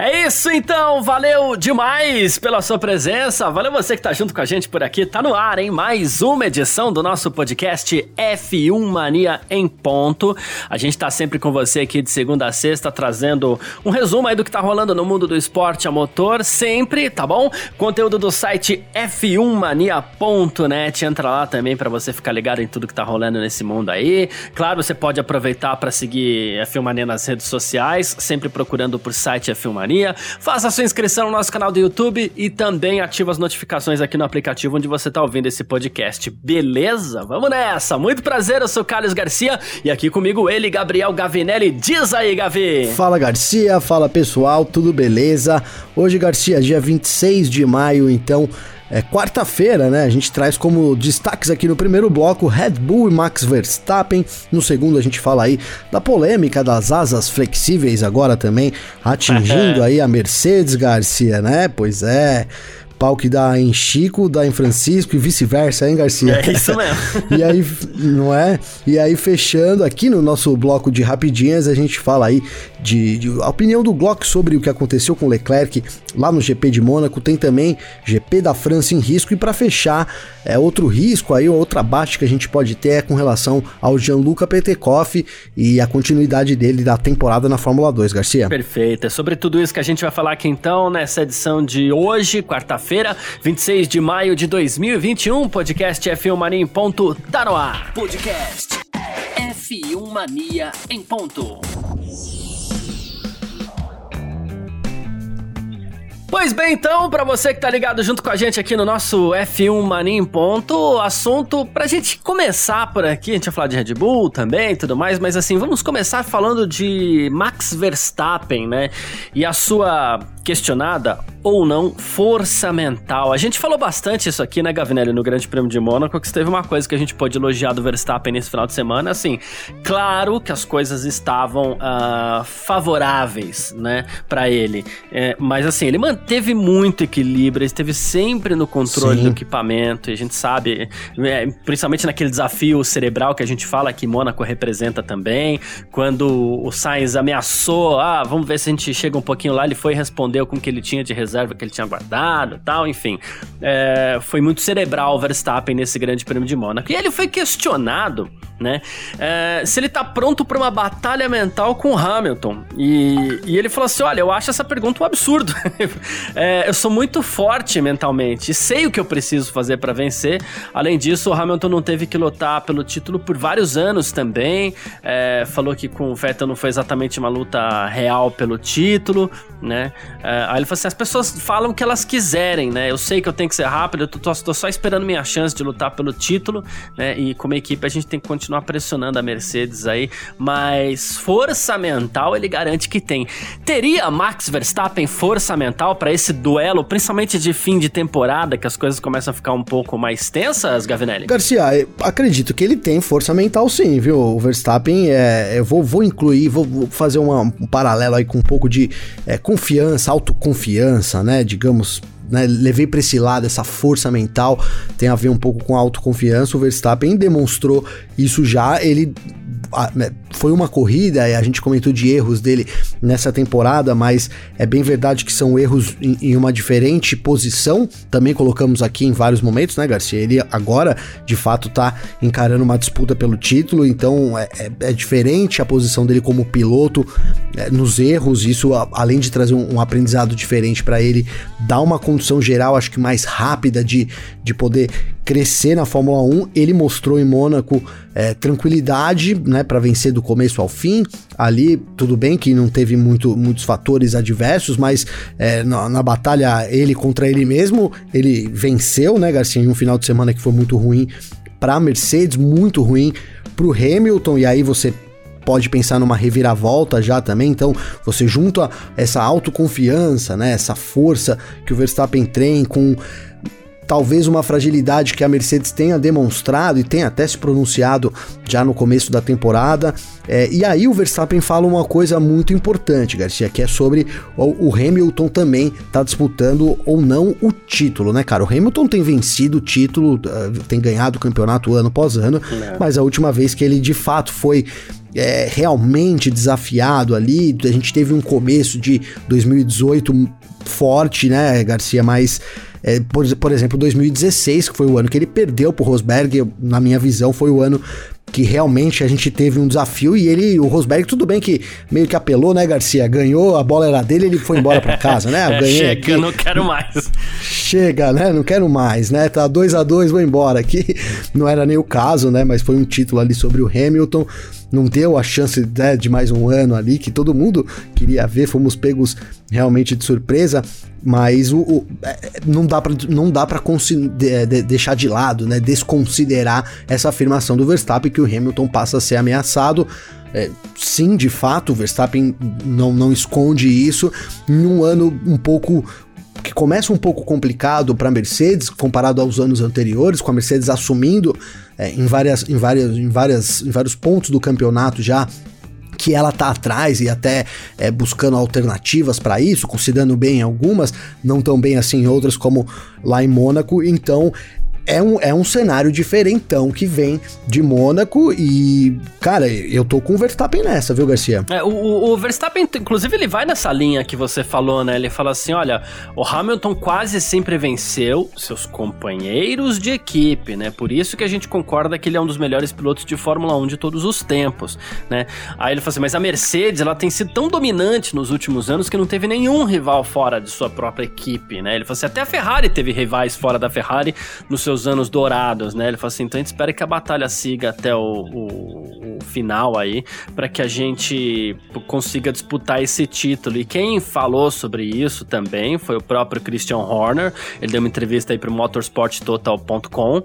É isso então, valeu demais pela sua presença, valeu você que tá junto com a gente por aqui, tá no ar, hein? Mais uma edição do nosso podcast F1 Mania em ponto. A gente tá sempre com você aqui de segunda a sexta, trazendo um resumo aí do que tá rolando no mundo do esporte a motor, sempre, tá bom? Conteúdo do site f1mania.net, entra lá também para você ficar ligado em tudo que tá rolando nesse mundo aí. Claro, você pode aproveitar para seguir F1 Mania nas redes sociais, sempre procurando por site F1 Mania Mania. Faça sua inscrição no nosso canal do YouTube e também ative as notificações aqui no aplicativo onde você está ouvindo esse podcast. Beleza? Vamos nessa! Muito prazer, eu sou Carlos Garcia e aqui comigo ele, Gabriel Gavinelli. Diz aí, Gavi! Fala Garcia, fala pessoal, tudo beleza? Hoje, Garcia, dia 26 de maio, então é quarta-feira, né? A gente traz como destaques aqui no primeiro bloco Red Bull e Max Verstappen. No segundo a gente fala aí da polêmica das asas flexíveis agora também atingindo aí a Mercedes Garcia, né? Pois é pau que dá em Chico, dá em Francisco e vice-versa, hein, Garcia? É isso mesmo. e aí, não é? E aí, fechando aqui no nosso bloco de rapidinhas, a gente fala aí de, de a opinião do Glock sobre o que aconteceu com Leclerc lá no GP de Mônaco. Tem também GP da França em risco. E para fechar, é outro risco aí, outra baixa que a gente pode ter é com relação ao Gianluca Petekoff e a continuidade dele da temporada na Fórmula 2, Garcia. Perfeito. É sobre tudo isso que a gente vai falar aqui então nessa edição de hoje, quarta-feira feira 26 de maio de 2021. Podcast F1 Mania em ponto, tá no ar. Podcast F1 Mania em ponto. Pois bem, então, para você que tá ligado junto com a gente aqui no nosso F1 Mania em Ponto, assunto pra gente começar por aqui, a gente vai falar de Red Bull também tudo mais, mas assim, vamos começar falando de Max Verstappen, né? E a sua questionada ou não força mental. A gente falou bastante isso aqui, né, Gavinelli, no Grande Prêmio de Mônaco, que teve uma coisa que a gente pode elogiar do Verstappen nesse final de semana, assim, claro que as coisas estavam uh, favoráveis, né, para ele, é, mas assim, ele manteve muito equilíbrio, ele esteve sempre no controle Sim. do equipamento, e a gente sabe, é, principalmente naquele desafio cerebral que a gente fala que Mônaco representa também, quando o Sainz ameaçou, ah, vamos ver se a gente chega um pouquinho lá, ele foi responder com o que ele tinha de reserva que ele tinha guardado tal, enfim. É, foi muito cerebral o Verstappen nesse grande prêmio de Mônaco. E ele foi questionado, né, é, se ele tá pronto para uma batalha mental com o Hamilton. E, e, ele falou assim: olha, eu acho essa pergunta um absurdo. é, eu sou muito forte mentalmente e sei o que eu preciso fazer para vencer. Além disso, o Hamilton não teve que lutar pelo título por vários anos também. É, falou que com o Vettel não foi exatamente uma luta real pelo título, né? É, aí ele falou assim: as pessoas falam o que elas quiserem, né? Eu sei que eu tenho que ser rápido, eu tô, tô, só esperando minha chance de lutar pelo título, né? E como equipe a gente tem que continuar pressionando a Mercedes aí, mas força mental ele garante que tem. Teria Max Verstappen força mental para esse duelo, principalmente de fim de temporada, que as coisas começam a ficar um pouco mais tensas, Gavinelli? Garcia, acredito que ele tem força mental sim, viu? O Verstappen, é, eu vou, vou incluir, vou, vou fazer uma, um paralelo aí com um pouco de é, confiança, autoconfiança, né? Digamos, né, levei para esse lado, essa força mental, tem a ver um pouco com a autoconfiança. O Verstappen demonstrou isso já. Ele né, foi uma corrida, a gente comentou de erros dele nessa temporada, mas é bem verdade que são erros em, em, uma diferente posição. Também colocamos aqui em vários momentos, né, Garcia? Ele agora, de fato, tá encarando uma disputa pelo título, então é, é, é diferente a posição dele como piloto é, nos erros. Isso, além de trazer um, um aprendizado diferente para ele, dá uma condição geral, acho que mais rápida de, de poder crescer na Fórmula 1. Ele mostrou em Mônaco é, tranquilidade, né, para vencer do começo ao fim. Ali, tudo bem que não teve muito, muitos fatores adversos, mas é, na, na, batalha ele contra ele mesmo, ele venceu, né, Garcia, em um final de semana que foi muito ruim para Mercedes, muito ruim para o Hamilton. E aí você pode pensar numa reviravolta já também. Então, você junta essa autoconfiança, né, essa força que o Verstappen tem com talvez uma fragilidade que a Mercedes tenha demonstrado e tenha até se pronunciado já no começo da temporada. É, e aí o Verstappen fala uma coisa muito importante, Garcia, que é sobre o, o Hamilton também tá disputando ou não o título, né, cara? O Hamilton tem vencido o título, uh, tem ganhado o campeonato ano após ano, é. mas a última vez que ele de fato foi é, realmente desafiado ali, a gente teve um começo de 2018 forte, né, Garcia, mas é, por, por exemplo, 2016, que foi o ano que ele perdeu pro Rosberg, na minha visão, foi o ano que realmente a gente teve um desafio e ele, o Rosberg, tudo bem que meio que apelou, né, Garcia? Ganhou, a bola era dele, ele foi embora para casa, né? É, Ganhei chega, aqui. não quero mais. Chega, né? Não quero mais, né? Tá 2 a 2 vou embora aqui. Não era nem o caso, né? Mas foi um título ali sobre o Hamilton. Não deu a chance né, de mais um ano ali que todo mundo queria ver. Fomos pegos realmente de surpresa, mas o, o é, não dá para não dá para de, deixar de lado, né? Desconsiderar essa afirmação do Verstappen que o Hamilton passa a ser ameaçado. É, sim, de fato, o Verstappen não, não esconde isso. Em um ano um pouco que começa um pouco complicado para a Mercedes comparado aos anos anteriores, com a Mercedes assumindo é, em, várias, em, várias, em, várias, em vários pontos do campeonato já que ela tá atrás e até é, buscando alternativas para isso, considerando bem algumas, não tão bem assim outras como lá em Mônaco. Então é um, é um cenário diferentão que vem de Mônaco e, cara, eu tô com o Verstappen nessa, viu, Garcia? É, o, o, Verstappen, inclusive, ele vai nessa linha que você falou, né? Ele fala assim: olha, o Hamilton quase sempre venceu seus companheiros de equipe, né? Por isso que a gente concorda que ele é um dos melhores pilotos de Fórmula 1 de todos os tempos, né? Aí ele fala assim: mas a Mercedes, ela tem sido tão dominante nos últimos anos que não teve nenhum rival fora de sua própria equipe, né? Ele falou assim: até a Ferrari teve rivais fora da Ferrari nos seus anos dourados, né? Ele falou assim: então a gente espera que a batalha siga até o, o, o final aí, para que a gente consiga disputar esse título. E quem falou sobre isso também foi o próprio Christian Horner. Ele deu uma entrevista aí para o motorsporttotal.com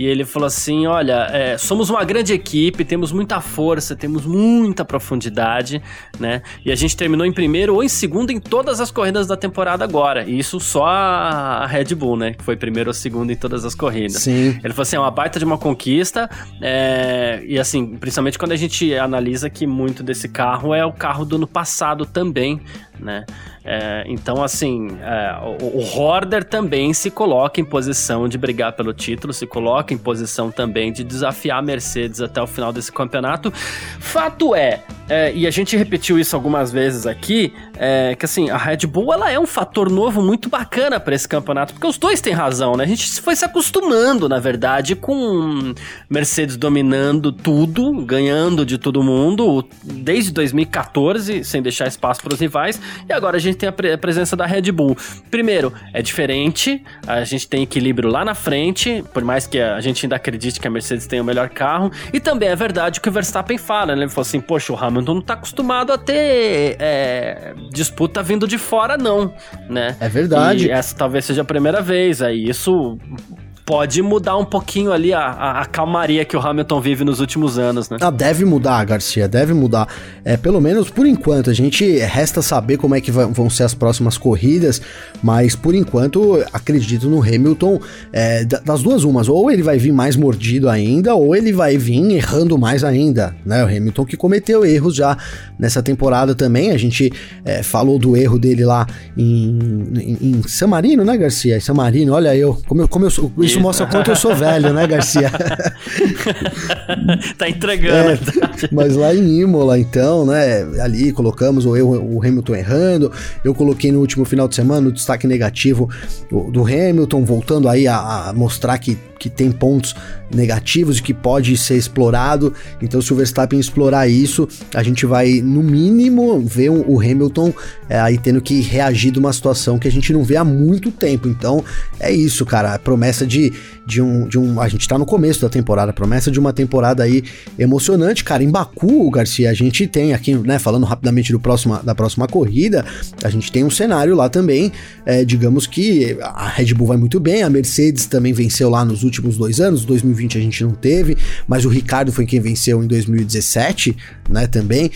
e ele falou assim: olha, é, somos uma grande equipe, temos muita força, temos muita profundidade, né? E a gente terminou em primeiro ou em segundo em todas as corridas da temporada agora. E isso só a Red Bull, né? Que foi primeiro ou segundo em todas as corridas corrida. Sim. Ele falou assim, é uma baita de uma conquista, é, e assim, principalmente quando a gente analisa que muito desse carro é o carro do ano passado também, né? É, então, assim, é, o, o Horder também se coloca em posição de brigar pelo título, se coloca em posição também de desafiar a Mercedes até o final desse campeonato. Fato é, é e a gente repetiu isso algumas vezes aqui, é, que assim, a Red Bull ela é um fator novo muito bacana para esse campeonato, porque os dois têm razão, né? A gente foi se acostumando, na verdade, com Mercedes dominando tudo, ganhando de todo mundo, desde 2014, sem deixar espaço para os rivais, e agora a gente tem a, pre a presença da Red Bull. Primeiro, é diferente, a gente tem equilíbrio lá na frente, por mais que a gente ainda acredite que a Mercedes tem o melhor carro, e também é verdade o que o Verstappen fala, né? Ele falou assim, poxa, o Hamilton não tá acostumado a ter é, disputa vindo de fora, não, né? É verdade. E essa talvez seja a primeira vez, aí isso pode mudar um pouquinho ali a, a, a, calmaria que o Hamilton vive nos últimos anos, né? Ah, deve mudar, Garcia, deve mudar. É, pelo menos por enquanto. A gente resta saber como é que vão ser as próximas corridas, mas por enquanto acredito no Hamilton é, das duas umas. Ou ele vai vir mais mordido ainda, ou ele vai vir errando mais ainda, né? O Hamilton que cometeu erros já nessa temporada também. A gente é, falou do erro dele lá em, em, em San Marino, né, Garcia? Em San Marino, olha eu, como eu, como eu isso isso mostra quanto eu sou velho, né, Garcia? tá entregando. É, mas lá em Imola, então, né, ali colocamos o, o Hamilton errando, eu coloquei no último final de semana o destaque negativo do Hamilton, voltando aí a, a mostrar que que tem pontos negativos e que pode ser explorado. Então, se o Verstappen explorar isso, a gente vai, no mínimo, ver o Hamilton é, aí tendo que reagir de uma situação que a gente não vê há muito tempo. Então, é isso, cara. A promessa de, de, um, de um. A gente tá no começo da temporada, promessa de uma temporada aí emocionante, cara. Em Baku, Garcia, a gente tem aqui, né, falando rapidamente do próximo, da próxima corrida, a gente tem um cenário lá também. É, digamos que a Red Bull vai muito bem, a Mercedes também venceu lá nos últimos dois anos, 2020 a gente não teve, mas o Ricardo foi quem venceu em 2017, né, também.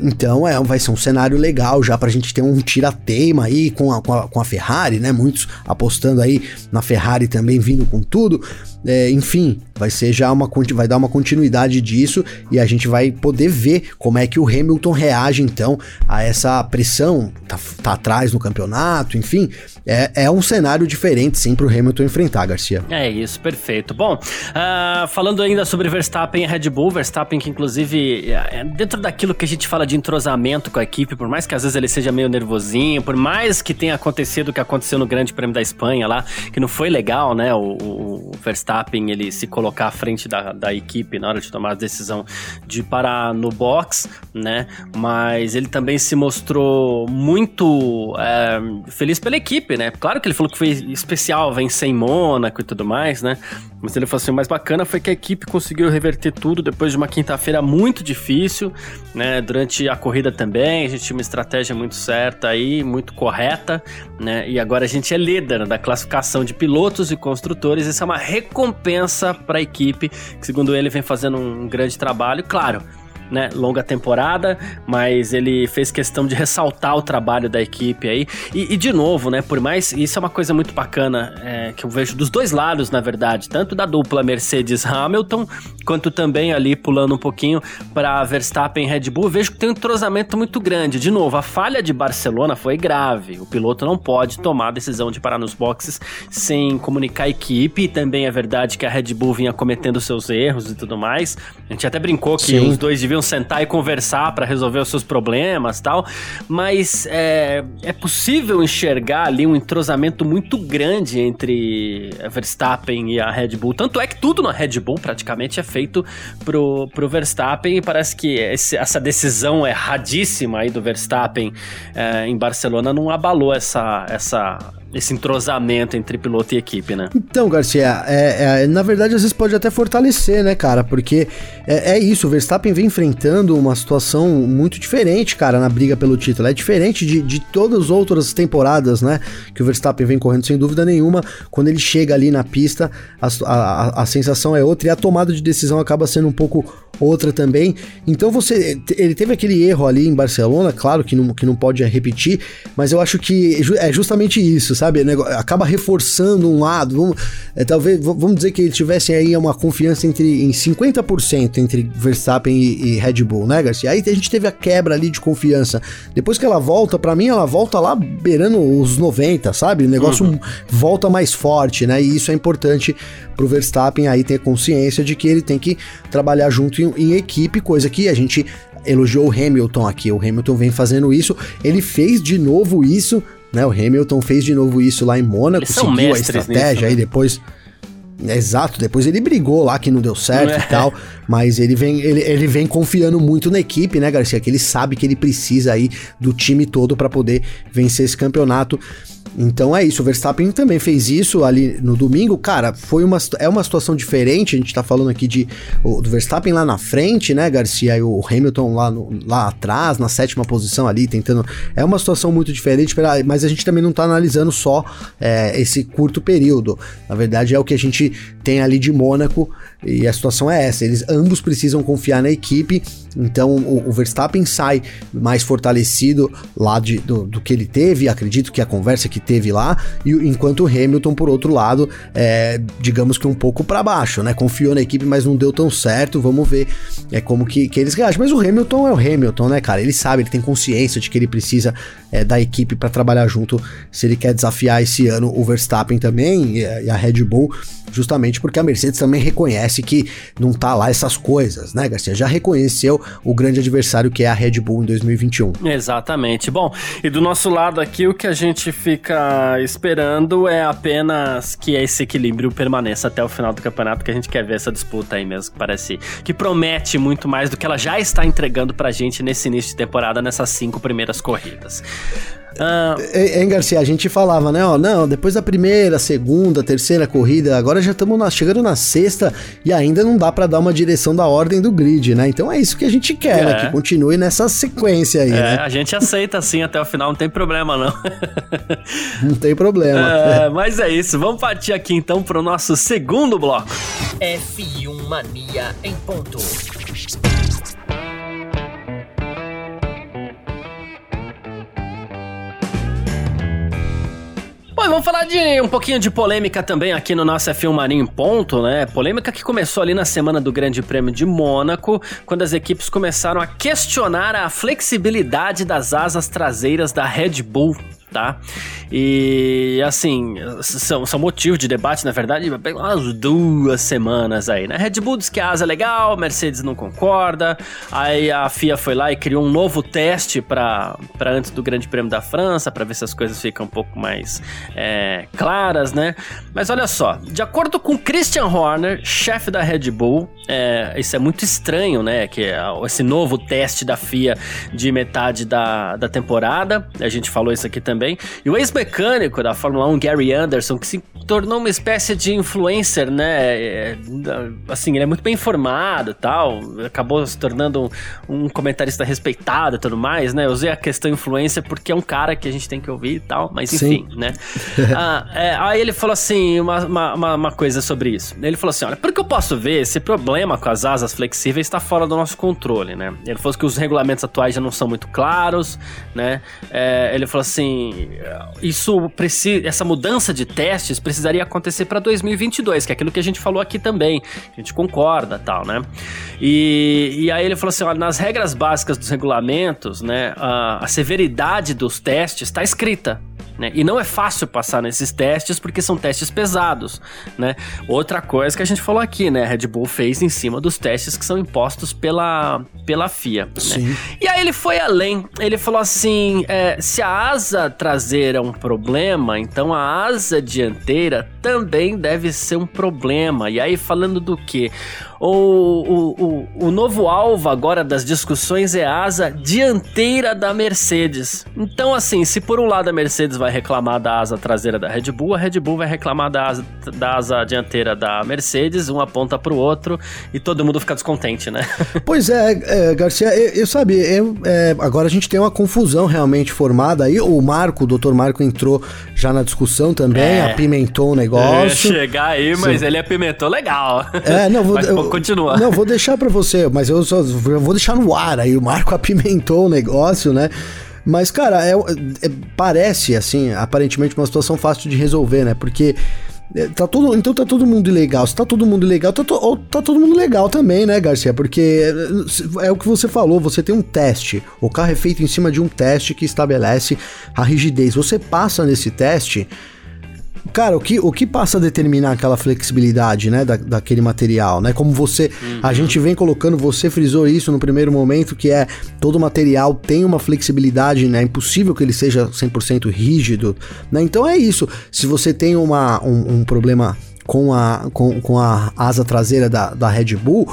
Então é, vai ser um cenário legal já pra gente ter um tira-teima aí com a, com, a, com a Ferrari, né? Muitos apostando aí na Ferrari também vindo com tudo. É, enfim, vai ser já uma vai dar uma continuidade disso e a gente vai poder ver como é que o Hamilton reage então a essa pressão, tá, tá atrás no campeonato, enfim, é, é um cenário diferente sim pro Hamilton enfrentar, Garcia. É isso, perfeito. Bom, uh, falando ainda sobre Verstappen e Red Bull, Verstappen que inclusive é, dentro daquilo que a gente fala de entrosamento com a equipe, por mais que às vezes ele seja meio nervosinho, por mais que tenha acontecido o que aconteceu no Grande Prêmio da Espanha lá, que não foi legal, né, o, o Verstappen Verstappen ele se colocar à frente da, da equipe na hora de tomar a decisão de parar no box, né? Mas ele também se mostrou muito é, feliz pela equipe, né? Claro que ele falou que foi especial vencer em Mônaco e tudo mais, né? Mas ele falou assim: o mais bacana foi que a equipe conseguiu reverter tudo depois de uma quinta-feira muito difícil, né? Durante a corrida também, a gente tinha uma estratégia muito certa aí, muito correta, né? E agora a gente é líder da classificação de pilotos e construtores. Isso é uma recompensa para a equipe, que segundo ele vem fazendo um grande trabalho. Claro, né, longa temporada, mas ele fez questão de ressaltar o trabalho da equipe aí. E, e de novo, né, por mais. Isso é uma coisa muito bacana é, que eu vejo dos dois lados, na verdade, tanto da dupla Mercedes-Hamilton, quanto também ali pulando um pouquinho para Verstappen e Red Bull. Vejo que tem um entrosamento muito grande. De novo, a falha de Barcelona foi grave. O piloto não pode tomar a decisão de parar nos boxes sem comunicar a equipe. E também é verdade que a Red Bull vinha cometendo seus erros e tudo mais. A gente até brincou que Sim. os dois deviam sentar e conversar para resolver os seus problemas tal, mas é, é possível enxergar ali um entrosamento muito grande entre a Verstappen e a Red Bull. Tanto é que tudo na Red Bull praticamente é feito pro, pro Verstappen e parece que esse, essa decisão erradíssima aí do Verstappen é, em Barcelona não abalou essa, essa esse entrosamento entre piloto e equipe, né? Então, Garcia, é, é, na verdade às vezes pode até fortalecer, né, cara? Porque é, é, isso, o Verstappen vem enfrentando uma situação muito diferente, cara, na briga pelo título. É diferente de, de todas as outras temporadas, né? Que o Verstappen vem correndo sem dúvida nenhuma. Quando ele chega ali na pista, a, a, a sensação é outra e a tomada de decisão acaba sendo um pouco outra também. Então você. Ele teve aquele erro ali em Barcelona, claro que não, que não pode repetir, mas eu acho que é justamente isso, sabe? Acaba reforçando um lado. Vamos, é, talvez, vamos dizer que ele tivesse aí uma confiança entre em 50% entre Verstappen e, e, Red Bull, né, Garcia? Aí a gente teve a quebra ali de confiança. Depois que ela volta, para mim, ela volta lá beirando os 90, sabe? O negócio uhum. volta mais forte, né? E isso é importante pro Verstappen aí ter consciência de que ele tem que trabalhar junto em, em equipe, coisa que a gente elogiou o Hamilton aqui. O Hamilton vem fazendo isso, ele fez de novo isso, né? O Hamilton fez de novo isso lá em Mônaco, seguiu a estratégia nisso, né? aí depois. Exato, depois ele brigou lá que não deu certo é. e tal, mas ele vem, ele, ele vem confiando muito na equipe, né, Garcia? Que ele sabe que ele precisa aí do time todo para poder vencer esse campeonato. Então é isso, o Verstappen também fez isso ali no domingo. Cara, foi uma, é uma situação diferente. A gente tá falando aqui de o, do Verstappen lá na frente, né, Garcia? E o Hamilton lá, no, lá atrás, na sétima posição ali, tentando. É uma situação muito diferente, mas a gente também não tá analisando só é, esse curto período. Na verdade, é o que a gente tem ali de Mônaco e a situação é essa. Eles ambos precisam confiar na equipe. Então o, o Verstappen sai mais fortalecido lá de, do, do, que ele teve. Acredito que a conversa que teve lá. E enquanto o Hamilton, por outro lado, é, digamos que um pouco para baixo, né? Confiou na equipe, mas não deu tão certo. Vamos ver é, como que, que eles reagem. Mas o Hamilton é o Hamilton, né, cara? Ele sabe, ele tem consciência de que ele precisa é, da equipe para trabalhar junto se ele quer desafiar esse ano o Verstappen também e a Red Bull justamente porque a Mercedes também reconhece que não tá lá essas coisas, né, Garcia? Já reconheceu o grande adversário que é a Red Bull em 2021. Exatamente. Bom, e do nosso lado aqui, o que a gente fica esperando é apenas que esse equilíbrio permaneça até o final do campeonato, que a gente quer ver essa disputa aí mesmo, que parece que promete muito mais do que ela já está entregando pra gente nesse início de temporada, nessas cinco primeiras corridas. Ah, é, hein, Garcia, a gente falava, né? Ó, não, depois da primeira, segunda, terceira corrida, agora já estamos chegando na sexta e ainda não dá para dar uma direção da ordem do grid, né? Então é isso que a gente quer, né? é. né? Que continue nessa sequência aí, é, né? A gente aceita assim até o final, não tem problema não. não tem problema. É, mas é isso, vamos partir aqui então pro nosso segundo bloco. F1 Mania em ponto. E vamos falar de um pouquinho de polêmica também aqui no nosso F1 Mania em ponto, né? Polêmica que começou ali na semana do Grande Prêmio de Mônaco, quando as equipes começaram a questionar a flexibilidade das asas traseiras da Red Bull tá? E assim, são, são motivos de debate, na verdade, umas duas semanas aí, né? Red Bull diz que a asa é legal, Mercedes não concorda, aí a FIA foi lá e criou um novo teste para antes do Grande Prêmio da França, para ver se as coisas ficam um pouco mais é, claras, né? Mas olha só, de acordo com Christian Horner, chefe da Red Bull, é, isso é muito estranho, né? Que é esse novo teste da FIA de metade da, da temporada, a gente falou isso aqui também também. E o ex-mecânico da Fórmula 1, Gary Anderson, que se tornou uma espécie de influencer, né? É, assim, ele é muito bem informado tal. Acabou se tornando um, um comentarista respeitado e tudo mais, né? Eu usei a questão influência porque é um cara que a gente tem que ouvir e tal, mas enfim, Sim. né? ah, é, aí ele falou assim, uma, uma, uma, coisa sobre isso. Ele falou assim: olha, porque eu posso ver, esse problema com as asas flexíveis está fora do nosso controle, né? Ele falou que os regulamentos atuais já não são muito claros, né? É, ele falou assim: isso precisa, essa mudança de testes precisaria acontecer para 2022, que é aquilo que a gente falou aqui também, a gente concorda, tal, né? E, e aí ele falou assim, olha, nas regras básicas dos regulamentos, né, a, a severidade dos testes está escrita, né? E não é fácil passar nesses testes porque são testes pesados, né? Outra coisa que a gente falou aqui, né? A Red Bull fez em cima dos testes que são impostos pela, pela FIA. Né? Sim. E aí ele foi além. Ele falou assim: é, se a asa traseira é um problema, então a asa dianteira também deve ser um problema. E aí falando do que? O, o, o, o novo alvo agora das discussões é a asa dianteira da Mercedes. Então, assim, se por um lado a Mercedes vai reclamar da asa traseira da Red Bull, a Red Bull vai reclamar da asa, da asa dianteira da Mercedes, um aponta pro outro e todo mundo fica descontente, né? Pois é, é Garcia, eu, eu sabe, eu, é, agora a gente tem uma confusão realmente formada aí. O Marco, o doutor Marco entrou já na discussão também, é. apimentou o negócio. Eu ia chegar aí, mas Sim. ele apimentou legal. É, não, vou, eu, continua. Não, vou deixar para você, mas eu só eu vou deixar no ar aí. O Marco apimentou o negócio, né? Mas, cara, é, é, parece, assim, aparentemente uma situação fácil de resolver, né? Porque é, tá todo, então tá todo mundo ilegal. Se tá todo mundo ilegal, tá, to, tá todo mundo legal também, né, Garcia? Porque é, é o que você falou, você tem um teste. O carro é feito em cima de um teste que estabelece a rigidez. Você passa nesse teste Cara, o que, o que passa a determinar aquela flexibilidade, né, da, daquele material, né? Como você, uhum. a gente vem colocando, você frisou isso no primeiro momento, que é todo material tem uma flexibilidade, né? É impossível que ele seja 100% rígido, né? Então é isso. Se você tem uma, um, um problema com a, com, com a asa traseira da, da Red Bull,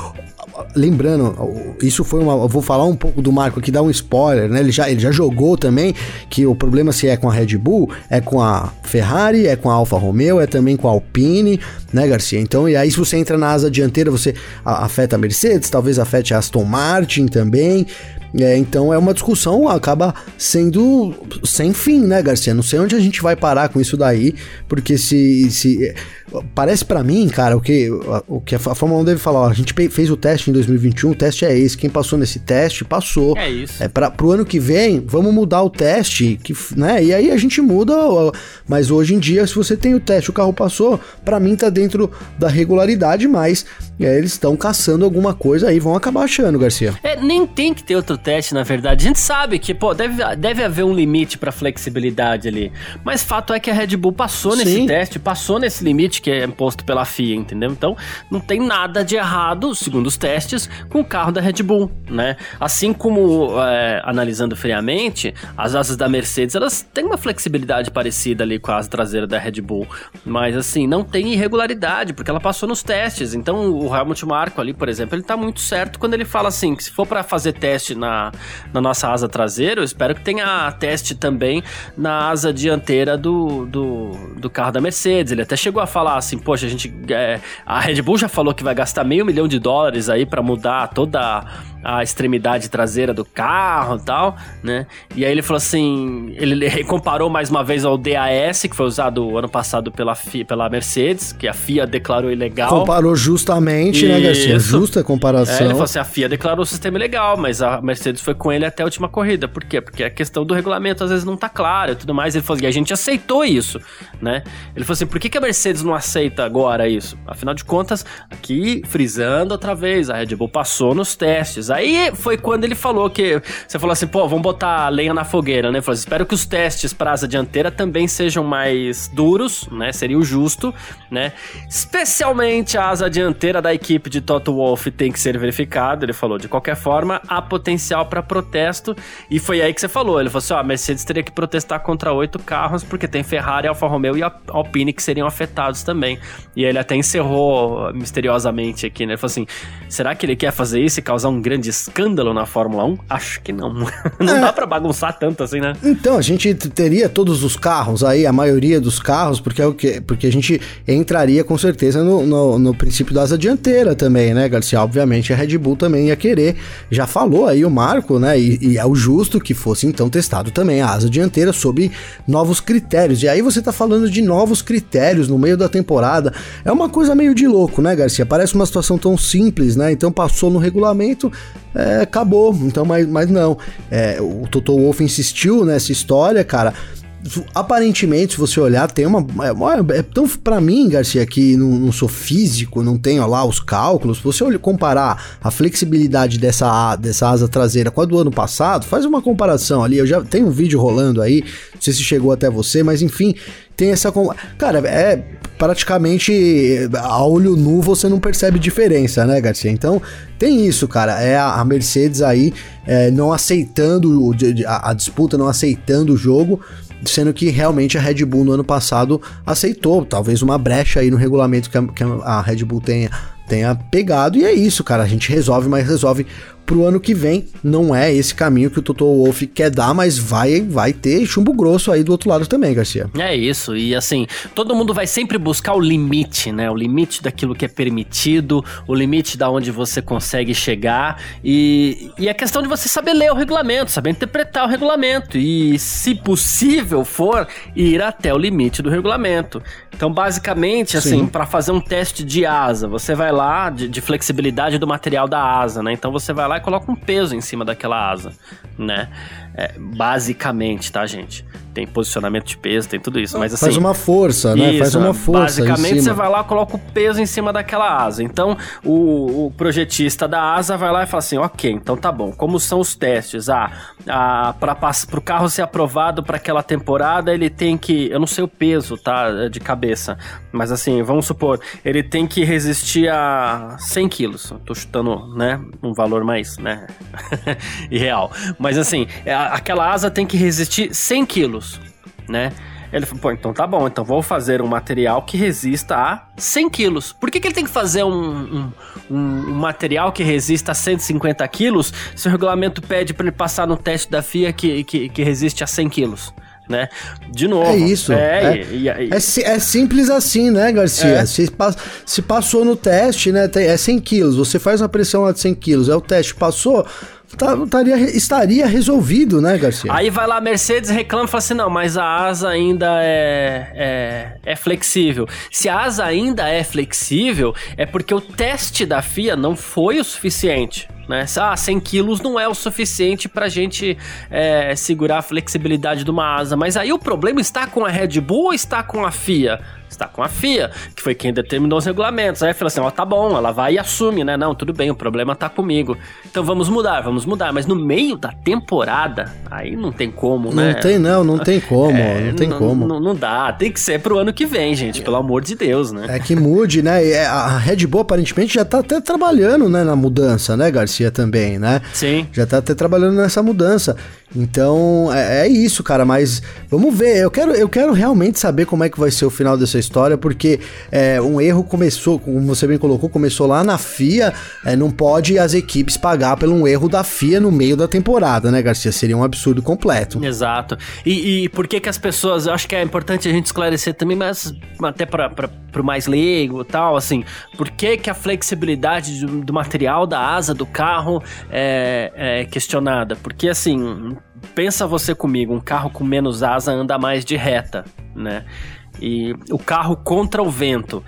lembrando, isso foi uma. Eu vou falar um pouco do Marco aqui, dar um spoiler, né? Ele já, ele já jogou também que o problema se é com a Red Bull, é com a Ferrari, é com a Alfa Romeo, é também com a Alpine, né, Garcia? Então, e aí se você entra na asa dianteira, você afeta a Mercedes, talvez afete a Aston Martin também. É, então é uma discussão acaba sendo sem fim, né, Garcia? Não sei onde a gente vai parar com isso daí, porque se, se Parece para mim, cara, o que, o que a Fórmula 1 deve falar, ó, a gente fez o teste em 2021, o teste é esse, quem passou nesse teste, passou. É isso. É para pro ano que vem, vamos mudar o teste, que, né? E aí a gente muda, mas hoje em dia, se você tem o teste, o carro passou, para mim tá dentro da regularidade, mas é, eles estão caçando alguma coisa aí, vão acabar achando, Garcia. É, nem tem que ter outro teste, na verdade. A gente sabe que, pô, deve, deve haver um limite para flexibilidade ali. Mas fato é que a Red Bull passou nesse Sim. teste, passou nesse limite que é imposto pela FIA, entendeu? Então, não tem nada de errado, segundo os testes, com o carro da Red Bull, né? Assim como, é, analisando friamente, as asas da Mercedes, elas têm uma flexibilidade parecida ali com a asa traseira da Red Bull. Mas, assim, não tem irregularidade, porque ela passou nos testes. Então, o Helmut Marko ali, por exemplo, ele tá muito certo quando ele fala assim, que se for para fazer teste na, na nossa asa traseira, eu espero que tenha teste também na asa dianteira do, do, do carro da Mercedes. Ele até chegou a falar assim, poxa, a gente... É, a Red Bull já falou que vai gastar meio milhão de dólares aí para mudar toda a extremidade traseira do carro e tal, né? E aí ele falou assim, ele, comparou mais uma vez ao DAS, que foi usado ano passado pela, FIA, pela Mercedes, que a FIA declarou ilegal. Comparou justamente, né, Garcia? Justa comparação. É, ele falou assim, a FIA declarou o sistema ilegal, mas a Mercedes foi com ele até a última corrida. Por quê? Porque a questão do regulamento às vezes não tá clara e tudo mais. Ele falou assim, e a gente aceitou isso, né? Ele falou assim, por que, que a Mercedes não aceita agora isso? Afinal de contas, aqui, frisando outra vez, a Red Bull passou nos testes. Aí foi quando ele falou que, você falou assim, pô, vamos botar lenha na fogueira, né? Falou assim, espero que os testes para asa dianteira também sejam mais duros, né? Seria o justo, né? Especialmente a asa dianteira da equipe de Toto Wolff tem que ser verificada. Ele falou, de qualquer forma, há potencial para protesto. E foi aí que você falou. Ele falou assim: ó, a Mercedes teria que protestar contra oito carros, porque tem Ferrari, Alfa Romeo e Alpine que seriam afetados também. E ele até encerrou misteriosamente aqui, né? Ele falou assim: será que ele quer fazer isso e causar um grande escândalo na Fórmula 1? Acho que não. não é. dá pra bagunçar tanto assim, né? Então, a gente teria todos os carros aí, a maioria dos carros, porque é o que. Porque a gente entraria com certeza no, no, no princípio da asa dianteira também, né, Garcia? Obviamente a Red Bull também ia querer. Já falou aí o Marco, né? E, e é o justo que fosse então testado também a asa dianteira sob novos critérios. E aí você tá falando de novos critérios no meio da temporada. É uma coisa meio de louco, né, Garcia? Parece uma situação tão simples, né? Então passou no regulamento, é, acabou. Então, mas, mas não. É, o Toto Wolff insistiu nessa história, cara aparentemente, se você olhar, tem uma. É, é tão para mim, Garcia, que não, não, sou físico, não tenho lá os cálculos. Se você comparar a flexibilidade dessa, dessa asa traseira com a do ano passado, faz uma comparação ali. Eu já tenho um vídeo rolando aí, não sei se chegou até você, mas enfim, tem essa. Cara, é praticamente a olho nu você não percebe diferença, né, Garcia? Então tem isso, cara. É a Mercedes aí é, não aceitando a, a disputa, não aceitando o jogo sendo que realmente a Red Bull no ano passado aceitou, talvez uma brecha aí no regulamento que a, que a Red Bull tenha, tenha pegado, e é isso, cara, a gente resolve, mas resolve pro ano que vem. Não é esse caminho que o Toto Wolff quer dar, mas vai, vai ter chumbo grosso aí do outro lado também, Garcia. É isso, e assim, todo mundo vai sempre buscar o limite, né? O limite daquilo que é permitido, o limite da onde você consegue chegar, e, e é questão de você saber ler o regulamento, saber interpretar o regulamento, e se possível for, ir até o limite do regulamento. Então, basicamente, assim, para fazer um teste de asa, você vai lá, de, de flexibilidade do material da asa, né? Então você vai lá e coloca um peso em cima daquela asa, né? É, basicamente, tá, gente? Tem posicionamento de peso, tem tudo isso, mas assim... Faz uma força, né? Isso, Faz uma força Basicamente, você vai lá coloca o peso em cima daquela asa. Então, o, o, projetista da asa vai lá e fala assim, ok, então tá bom. Como são os testes? Ah, ah para o carro ser aprovado para aquela temporada, ele tem que... Eu não sei o peso, tá? De cabeça. Mas assim, vamos supor, ele tem que resistir a 100 quilos. Tô chutando, né? Um valor mais, né? irreal. Mas assim, é aquela asa tem que resistir 100 quilos, né? Ele falou, pô, então tá bom, então vou fazer um material que resista a 100 quilos. Por que, que ele tem que fazer um, um, um, material que resista a 150 quilos se o regulamento pede para ele passar no teste da FIA que, que, que resiste a 100 quilos? né? De novo. É isso. É, é, e, e, é, é simples assim, né, Garcia? É. Se, se passou no teste, né? É 100 quilos. Você faz uma pressão lá de 100 quilos. É o teste, passou tá, estaria, estaria resolvido, né, Garcia? Aí vai lá a Mercedes reclama e fala assim: não, mas a asa ainda é, é, é, flexível. Se a asa ainda é flexível, é porque o teste da FIA não foi o suficiente. Né? Ah, 100 quilos não é o suficiente para a gente é, segurar a flexibilidade de uma asa. Mas aí o problema está com a Red Bull ou está com a FIA? Está com a FIA, que foi quem determinou os regulamentos. Aí fala assim: ó, tá bom, ela vai e assume, né? Não, tudo bem, o problema tá comigo. Então vamos mudar, vamos mudar. Mas no meio da temporada, aí não tem como, né? Não tem, não, não tem como, é, não tem como. Não, não, dá, tem que ser pro ano que vem, gente, pelo amor de Deus, né? É que mude, né? É, a Red Bull aparentemente já tá até trabalhando, né, na mudança, né, Garcia também, né? Sim. Já tá até trabalhando nessa mudança. Então é, é, isso, cara. Mas vamos ver. Eu quero, eu quero realmente saber como é que vai ser o final dessa história, porque é, um erro começou, como você bem colocou, começou lá na FIA. É, não pode as equipes pagar pelo um erro da FIA no meio da temporada, né, Garcia? Seria um absurdo completo. Exato. E, e por que que as pessoas. Eu acho que é importante a gente esclarecer também, mas até para o mais leigo e tal, assim, por que que a flexibilidade do, do material da asa do carro é, é questionada? Porque assim pensa você comigo, um carro com menos asa anda mais de reta, né? E o carro contra o vento,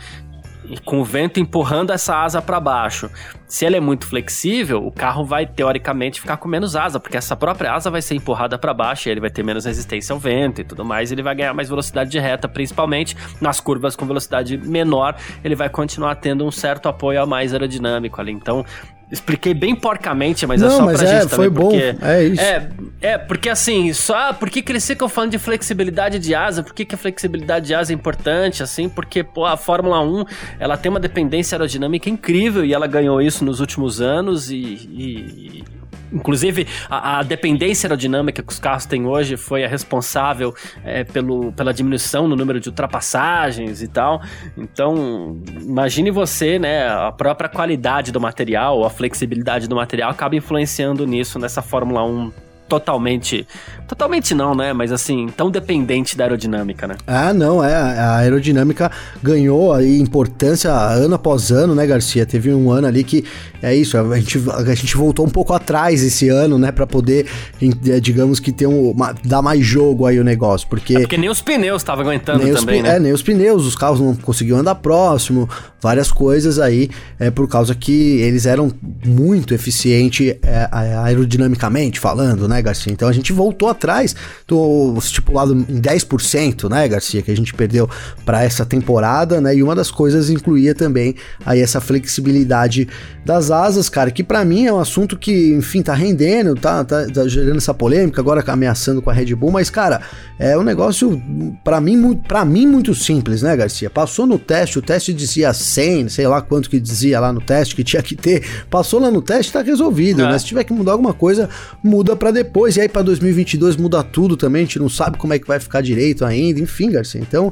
e com o vento empurrando essa asa para baixo. Se ele é muito flexível, o carro vai teoricamente ficar com menos asa, porque essa própria asa vai ser empurrada para baixo e ele vai ter menos resistência ao vento e tudo mais. Ele vai ganhar mais velocidade de reta, principalmente nas curvas com velocidade menor, ele vai continuar tendo um certo apoio a mais aerodinâmico ali. Então, Expliquei bem porcamente, mas é Não, é só mas pra é, gente foi também, bom. É isso. É, é, porque assim, só por que, que eles ficam falando de flexibilidade de asa? Por que, que a flexibilidade de asa é importante, assim? Porque, pô, a Fórmula 1, ela tem uma dependência aerodinâmica incrível e ela ganhou isso nos últimos anos e, e Inclusive, a, a, dependência aerodinâmica que os carros têm hoje foi a responsável é, pelo, pela diminuição no número de ultrapassagens e tal. Então, imagine você, né? A própria qualidade do material, a flexibilidade do material acaba influenciando nisso, nessa Fórmula 1 totalmente. Totalmente não, né? Mas assim, tão dependente da aerodinâmica, né? Ah, não, é. A aerodinâmica ganhou aí importância ano após ano, né, Garcia? Teve um ano ali que é isso, a gente, a gente voltou um pouco atrás esse ano, né, para poder, é, digamos que ter um, uma, dar mais jogo aí o negócio, porque... É porque nem os pneus estavam aguentando também, né? É, nem os pneus, os carros não conseguiam andar próximo, várias coisas aí, é por causa que eles eram muito eficientes é, aerodinamicamente falando, né, Garcia? Então a gente voltou atrás do estipulado em 10%, né, Garcia, que a gente perdeu para essa temporada, né, e uma das coisas incluía também aí essa flexibilidade das asas, cara, que para mim é um assunto que, enfim, tá rendendo, tá, tá, tá, gerando essa polêmica, agora ameaçando com a Red Bull, mas, cara, é um negócio, para mim, para mim, muito simples, né, Garcia? Passou no teste, o teste dizia 100, sei lá quanto que dizia lá no teste que tinha que ter, passou lá no teste, tá resolvido, é. né? Se tiver que mudar alguma coisa, muda para depois, e aí para 2022 muda tudo também, a gente não sabe como é que vai ficar direito ainda, enfim, Garcia, então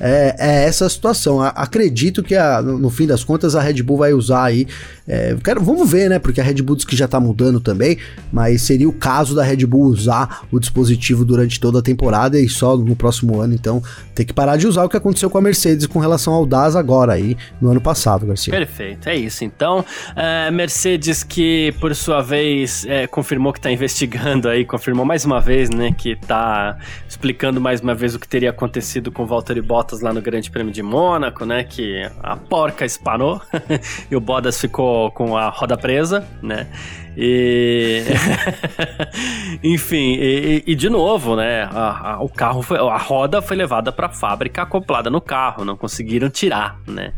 é, é essa situação. acredito que a, no, fim das contas a Red Bull vai usar aí. É, quero, vamos ver, né? Porque a Red Bull diz que já tá mudando também, mas seria o caso da Red Bull usar o dispositivo durante toda a temporada e só no próximo ano, então ter que parar de usar o que aconteceu com a Mercedes com relação ao DAS agora aí no ano passado, Garcia. Perfeito, é isso. Então, é, Mercedes que por sua vez é, confirmou que tá investigando aí, confirmou mais uma vez, né, que tá explicando mais uma vez o que teria acontecido com o Valtteri Bottas Bottas lá no Grande Prêmio de Mônaco, né? Que a porca espanou e o Bottas ficou com a roda presa, né? E. Enfim, e, e, de novo, né? A, a, o carro foi, a roda foi levada para a fábrica acoplada no carro, não conseguiram tirar, né?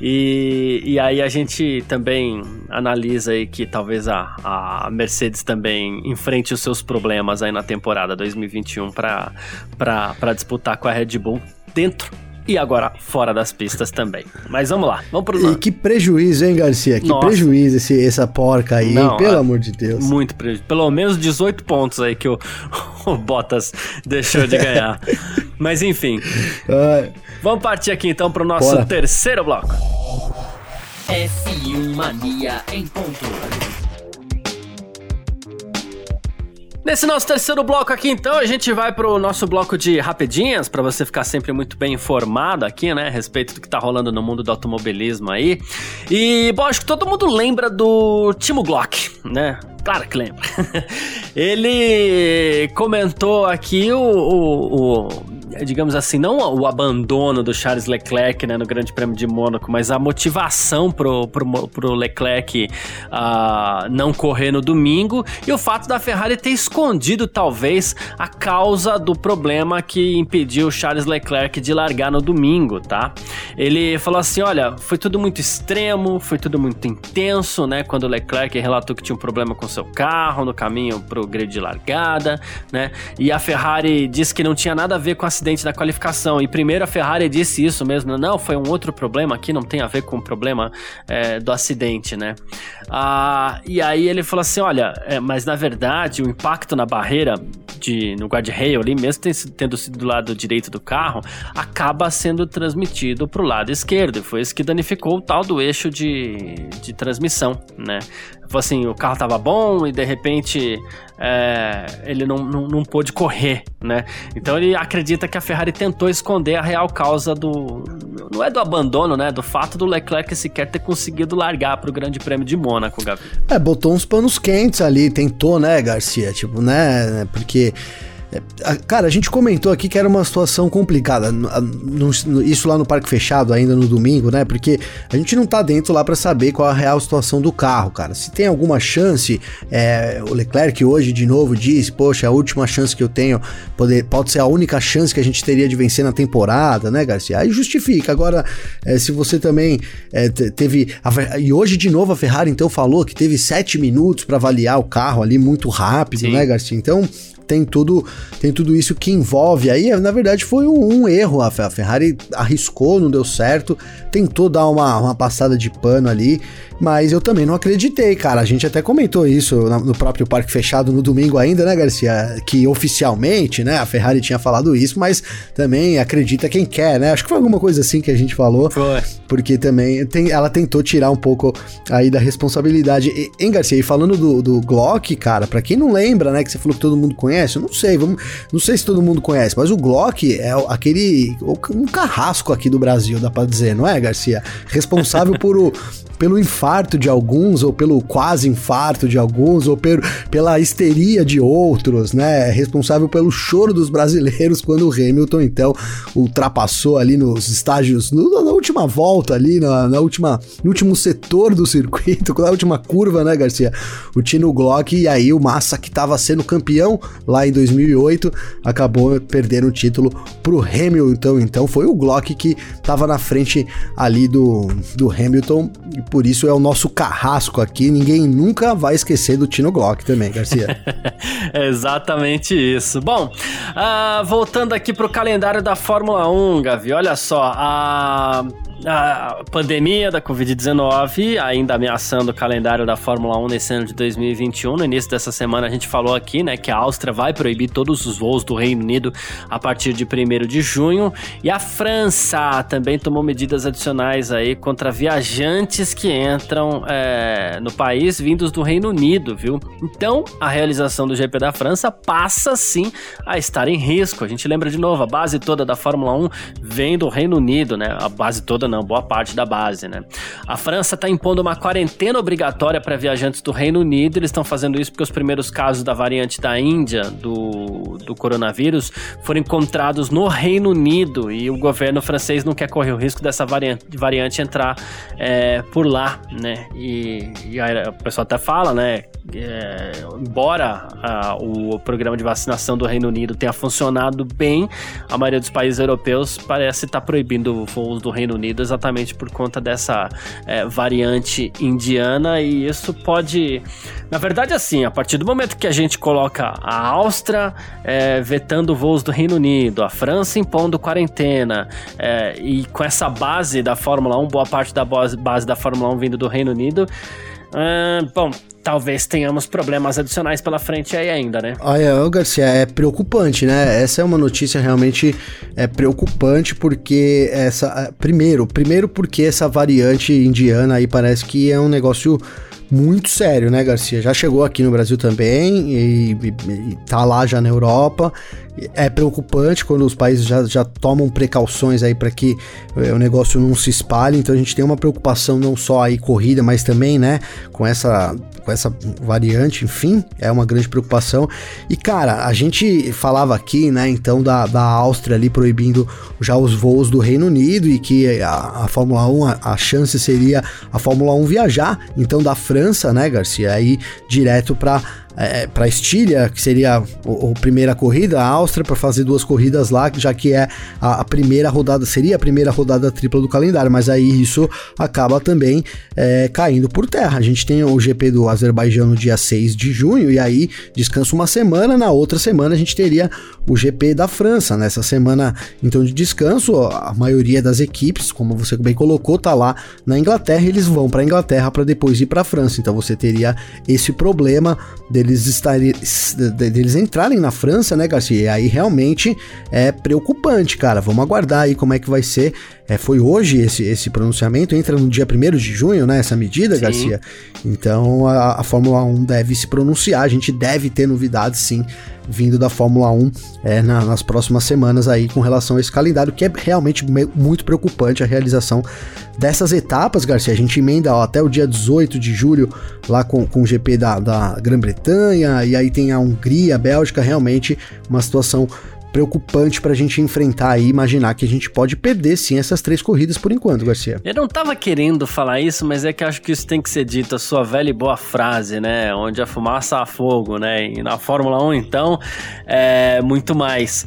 E, e aí a gente também analisa aí que talvez a, a Mercedes também enfrente os seus problemas aí na temporada 2021 para disputar com a Red Bull dentro e agora fora das pistas também. Mas vamos lá, vamos pro. E que prejuízo, hein, Garcia? Que Nossa. prejuízo esse, essa porca aí, Não, hein? Pelo é, amor de Deus. Muito prejuízo. Pelo menos 18 pontos aí que o, o Bottas deixou de ganhar. Mas enfim. Vamos partir aqui então pro nosso Bora. terceiro bloco. F1 Mania em ponto. Nesse nosso terceiro bloco aqui, então, a gente vai pro nosso bloco de rapidinhas, para você ficar sempre muito bem informado aqui, né, a respeito do que tá rolando no mundo do automobilismo aí. E, bom, acho que todo mundo lembra do Timo Glock, né? Claro que lembra. Ele comentou aqui o, o, o digamos assim, não o abandono do Charles Leclerc né, no Grande Prêmio de Mônaco, mas a motivação pro, pro, pro Leclerc uh, não correr no domingo e o fato da Ferrari ter escondido, talvez, a causa do problema que impediu o Charles Leclerc de largar no domingo, tá? Ele falou assim: olha, foi tudo muito extremo, foi tudo muito intenso, né? Quando o Leclerc relatou que tinha um problema com seu carro no caminho pro grid de largada, né? E a Ferrari disse que não tinha nada a ver com a acidente na qualificação. E primeiro a Ferrari disse isso mesmo, não, foi um outro problema aqui, não tem a ver com o problema é, do acidente, né? Ah, e aí ele falou assim, olha, é, mas na verdade o impacto na barreira de, no guardrail ali, mesmo tendo sido do lado direito do carro, acaba sendo transmitido para o lado esquerdo. Foi isso que danificou o tal do eixo de, de transmissão, né? assim, o carro tava bom e de repente é, ele não, não, não pôde correr, né? Então ele acredita que a Ferrari tentou esconder a real causa do. Não é do abandono, né? Do fato do Leclerc sequer ter conseguido largar para o Grande Prêmio de Mônaco, Gabi. É, botou uns panos quentes ali, tentou, né, Garcia? Tipo, né? Porque. É, cara, a gente comentou aqui que era uma situação complicada. Isso lá no parque fechado, ainda no domingo, né? Porque a gente não tá dentro lá para saber qual a real situação do carro, cara. Se tem alguma chance, é, o Leclerc hoje de novo diz: Poxa, a última chance que eu tenho poder, pode ser a única chance que a gente teria de vencer na temporada, né, Garcia? Aí justifica. Agora, é, se você também é, teve. A, e hoje de novo a Ferrari então falou que teve sete minutos para avaliar o carro ali muito rápido, Sim. né, Garcia? Então tem tudo, tem tudo isso que envolve. Aí, na verdade, foi um, um erro. A Ferrari arriscou, não deu certo, tentou dar uma, uma passada de pano ali, mas eu também não acreditei, cara. A gente até comentou isso no próprio parque fechado no domingo ainda, né, Garcia? Que oficialmente, né, a Ferrari tinha falado isso, mas também acredita quem quer, né? Acho que foi alguma coisa assim que a gente falou. Foi. Porque também tem, ela tentou tirar um pouco aí da responsabilidade. E, hein, Garcia? E falando do, do Glock, cara, para quem não lembra, né, que você falou que todo mundo conhece, eu não sei, vamos, não sei se todo mundo conhece, mas o Glock é aquele um carrasco aqui do Brasil, dá para dizer, não é, Garcia? Responsável por o pelo infarto de alguns, ou pelo quase infarto de alguns, ou per, pela histeria de outros, né? Responsável pelo choro dos brasileiros quando o Hamilton, então, ultrapassou ali nos estágios, no, na última volta ali, na, na, última, no último setor do circuito, na última curva, né, Garcia? O Tino Glock, e aí o Massa, que estava sendo campeão lá em 2008, acabou perdendo o título pro Hamilton, então foi o Glock que estava na frente ali do, do Hamilton, e por isso é o nosso carrasco aqui. Ninguém nunca vai esquecer do Tino Glock também, Garcia. é exatamente isso. Bom, uh, voltando aqui pro calendário da Fórmula 1, Gavi, olha só, a. Uh a pandemia da Covid-19 ainda ameaçando o calendário da Fórmula 1 nesse ano de 2021. No início dessa semana a gente falou aqui, né, que a Áustria vai proibir todos os voos do Reino Unido a partir de 1 de junho e a França também tomou medidas adicionais aí contra viajantes que entram é, no país vindos do Reino Unido, viu? Então a realização do GP da França passa sim a estar em risco. A gente lembra de novo, a base toda da Fórmula 1 vem do Reino Unido, né? A base toda não, boa parte da base, né? A França está impondo uma quarentena obrigatória para viajantes do Reino Unido. Eles estão fazendo isso porque os primeiros casos da variante da Índia do, do coronavírus foram encontrados no Reino Unido e o governo francês não quer correr o risco dessa variante, variante entrar é, por lá, né? E, e aí, o pessoal até fala, né? É, embora a, o programa de vacinação do Reino Unido tenha funcionado bem, a maioria dos países europeus parece estar tá proibindo voos do Reino Unido exatamente por conta dessa é, variante indiana. E isso pode, na verdade, assim, a partir do momento que a gente coloca a Áustria é, vetando voos do Reino Unido, a França impondo quarentena é, e com essa base da Fórmula 1, boa parte da base da Fórmula 1 vindo do Reino Unido, Uh, bom, talvez tenhamos problemas adicionais pela frente aí ainda, né? Olha, Garcia, é preocupante, né? Essa é uma notícia realmente é preocupante porque essa, é, primeiro, primeiro porque essa variante indiana aí parece que é um negócio muito sério, né, Garcia? Já chegou aqui no Brasil também e, e, e tá lá já na Europa. É preocupante quando os países já, já tomam precauções aí para que é, o negócio não se espalhe. Então a gente tem uma preocupação não só aí corrida, mas também, né, com essa com essa variante, enfim, é uma grande preocupação. E cara, a gente falava aqui, né, então da, da Áustria ali proibindo já os voos do Reino Unido e que a, a Fórmula 1, a, a, chance seria a Fórmula 1 viajar, então da França, né, Garcia, aí direto para é, para Estília, que seria a primeira corrida, a Áustria para fazer duas corridas lá, já que é a, a, primeira rodada, seria a primeira rodada tripla do calendário, mas aí isso acaba também é, caindo por terra. A gente tem o GP do Azerbaijão no dia 6 de junho, e aí descansa uma semana, na outra semana a gente teria o GP da França. Nessa semana, então, de descanso, a maioria das equipes, como você bem colocou, tá lá na Inglaterra, eles vão para Inglaterra para depois ir para França. Então você teria esse problema deles estarem deles entrarem na França, né, Garcia? E aí realmente é preocupante, cara. Vamos aguardar aí como é que vai ser. É, foi hoje esse, esse pronunciamento, entra no dia 1 de junho, né? Essa medida, sim. Garcia. Então a, a Fórmula 1 deve se pronunciar, a gente deve ter novidades sim vindo da Fórmula 1 é, na, nas próximas semanas aí com relação a esse calendário, que é realmente muito preocupante a realização dessas etapas, Garcia. A gente emenda ó, até o dia 18 de julho lá com, com o GP da, da Grã-Bretanha, e aí tem a Hungria, a Bélgica, realmente uma situação preocupante pra gente enfrentar e imaginar que a gente pode perder sim essas três corridas por enquanto, Garcia. Eu não tava querendo falar isso, mas é que acho que isso tem que ser dito, a sua velha e boa frase, né? Onde a fumaça há fogo, né? E na Fórmula 1, então, é muito mais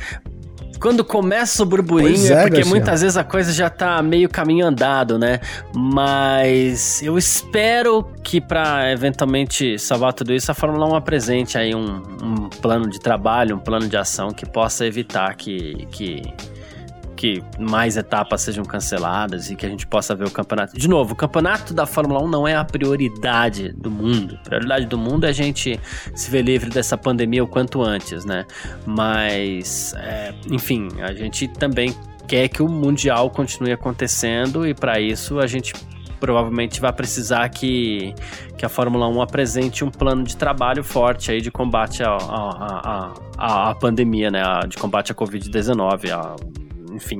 quando começa o burburinho, é, é, porque Garcia. muitas vezes a coisa já tá meio caminho andado, né? Mas eu espero que para eventualmente salvar tudo isso, a Fórmula 1 apresente aí um, um plano de trabalho, um plano de ação que possa evitar que, que que mais etapas sejam canceladas e que a gente possa ver o campeonato. De novo, o campeonato da Fórmula 1 não é a prioridade do mundo. A prioridade do mundo é a gente se ver livre dessa pandemia o quanto antes, né? Mas, é, enfim, a gente também quer que o Mundial continue acontecendo e para isso a gente provavelmente vai precisar que, que a Fórmula 1 apresente um plano de trabalho forte aí de combate à, à, à, pandemia, né? De combate à Covid-19, enfim,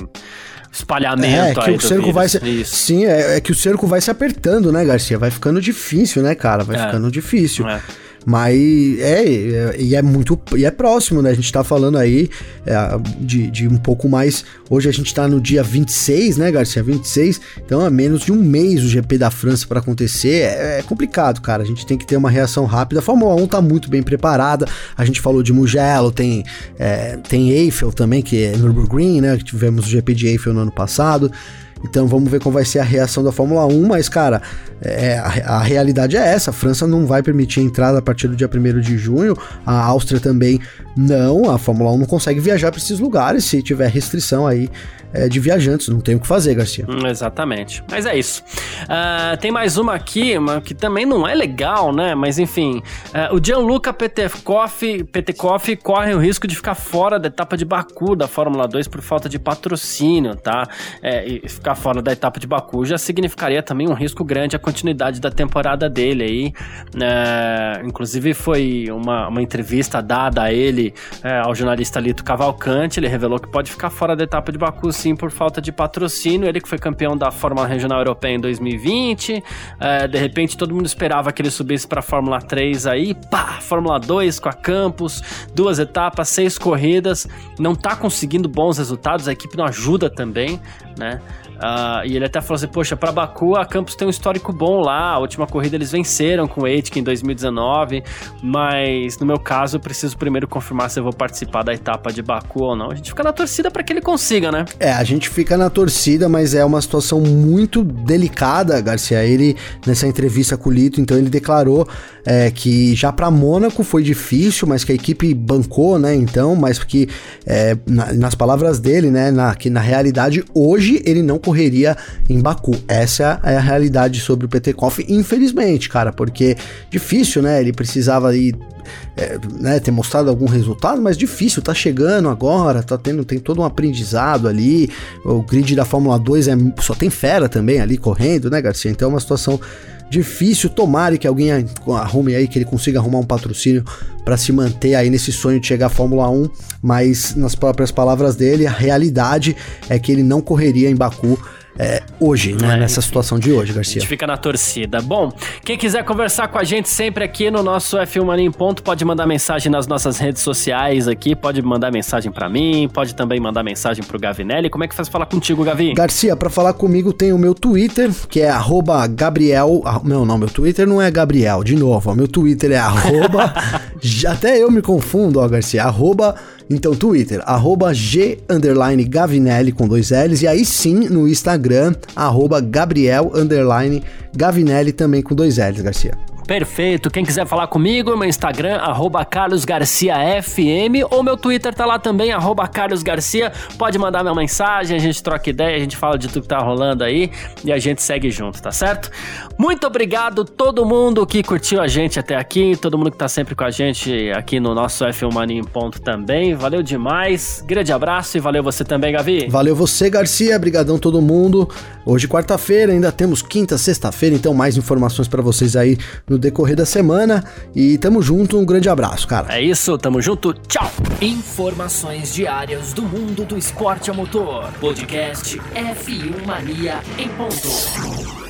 espalhamento é, que o cerco vai se, Sim, é, é, que o cerco vai se apertando, né, Garcia? Vai ficando difícil, né, cara? Vai é. ficando difícil. É. Mas é, é, e é muito. E é próximo, né? A gente tá falando aí é, de, de um pouco mais. Hoje a gente tá no dia 26, né, Garcia? 26. Então é menos de um mês o GP da França para acontecer. É, é, complicado, cara. A gente tem que ter uma reação rápida. A Fórmula 1 tá muito bem preparada. A gente falou de Mugello, tem, é, tem Eiffel também, que é Nürburgring, né? Tivemos o GP de Eiffel no ano passado. Então vamos ver como vai ser a reação da Fórmula 1, mas cara, é, a, a, realidade é essa, a França não vai permitir a entrada a partir do dia 1 de junho, a Áustria também não, a Fórmula 1 não consegue viajar para esses lugares se tiver restrição aí é, de viajantes, não tem o que fazer, Garcia. Hum, exatamente. Mas é isso. Uh, tem mais uma aqui, uma que também não é legal, né? Mas enfim, uh, o Gianluca Petekoff, Petekoff corre o risco de ficar fora da etapa de Baku da Fórmula 2 por falta de patrocínio, tá? É, e ficar fora da etapa de Baku já significaria também um risco grande à continuidade da temporada dele aí. Uh, inclusive foi uma, uma entrevista dada a ele, é, ao jornalista Lito Cavalcante, ele revelou que pode ficar fora da etapa de Baku sim por falta de patrocínio. Ele que foi campeão da Fórmula Regional Europeia em 2020. É, de repente todo mundo esperava que ele subisse para Fórmula 3 aí. Pá, Fórmula 2 com a Campos, duas etapas, seis corridas. Não tá conseguindo bons resultados, a equipe não ajuda também, né? Uh, e ele até falou assim: Poxa, para Baku a Campos tem um histórico bom lá. A última corrida eles venceram com o Aitken em 2019. Mas no meu caso, eu preciso primeiro confirmar se eu vou participar da etapa de Baku ou não. A gente fica na torcida para que ele consiga, né? É, a gente fica na torcida, mas é uma situação muito delicada, Garcia. Ele, nessa entrevista com o Lito, então ele declarou é, que já para Mônaco foi difícil, mas que a equipe bancou, né? Então, mas que é, na, nas palavras dele, né? Na, que na realidade hoje ele não correria em Baku. Essa é a realidade sobre o Petekoff, infelizmente, cara, porque difícil, né? Ele precisava ir é, né, ter mostrado algum resultado, mas difícil, tá chegando agora, tá tendo, tem todo um aprendizado ali. O grid da Fórmula 2 é, só tem fera também ali correndo, né, Garcia? Então é uma situação difícil. Tomare que alguém arrume aí, que ele consiga arrumar um patrocínio para se manter aí nesse sonho de chegar à Fórmula 1, mas nas próprias palavras dele, a realidade é que ele não correria em Baku é, hoje, né? É, nessa situação de hoje, Garcia. A gente fica na torcida. Bom, quem quiser conversar com a gente sempre aqui no nosso F1 Mania em Ponto, pode mandar mensagem nas nossas redes sociais aqui, pode mandar mensagem para mim, pode também mandar mensagem pro Gavinelli. Como é que faz falar contigo, Gavi? Garcia, para falar comigo tem o meu Twitter, que é Gabriel. Meu, não, meu Twitter não é Gabriel, de novo, ó, meu Twitter é Até eu me confundo, ó, Garcia. Arroba, então, Twitter, arroba G underline Gavinelli com dois L's. E aí sim, no Instagram, arroba Gabriel underline Gavinelli também com dois L's, Garcia. Perfeito. Quem quiser falar comigo, meu Instagram, carlosgarciafm, ou meu Twitter tá lá também, carlosgarcia. Pode mandar minha mensagem, a gente troca ideia, a gente fala de tudo que tá rolando aí e a gente segue junto, tá certo? Muito obrigado todo mundo que curtiu a gente até aqui, todo mundo que tá sempre com a gente aqui no nosso F1 Mania em ponto também. Valeu demais. Grande abraço e valeu você também, Gavi. Valeu você, Garcia. Brigadão todo mundo. Hoje quarta-feira, ainda temos quinta, sexta-feira, então mais informações para vocês aí no no decorrer da semana. E tamo junto, um grande abraço, cara. É isso, tamo junto, tchau! Informações diárias do mundo do esporte a motor. Podcast F1 Mania em ponto.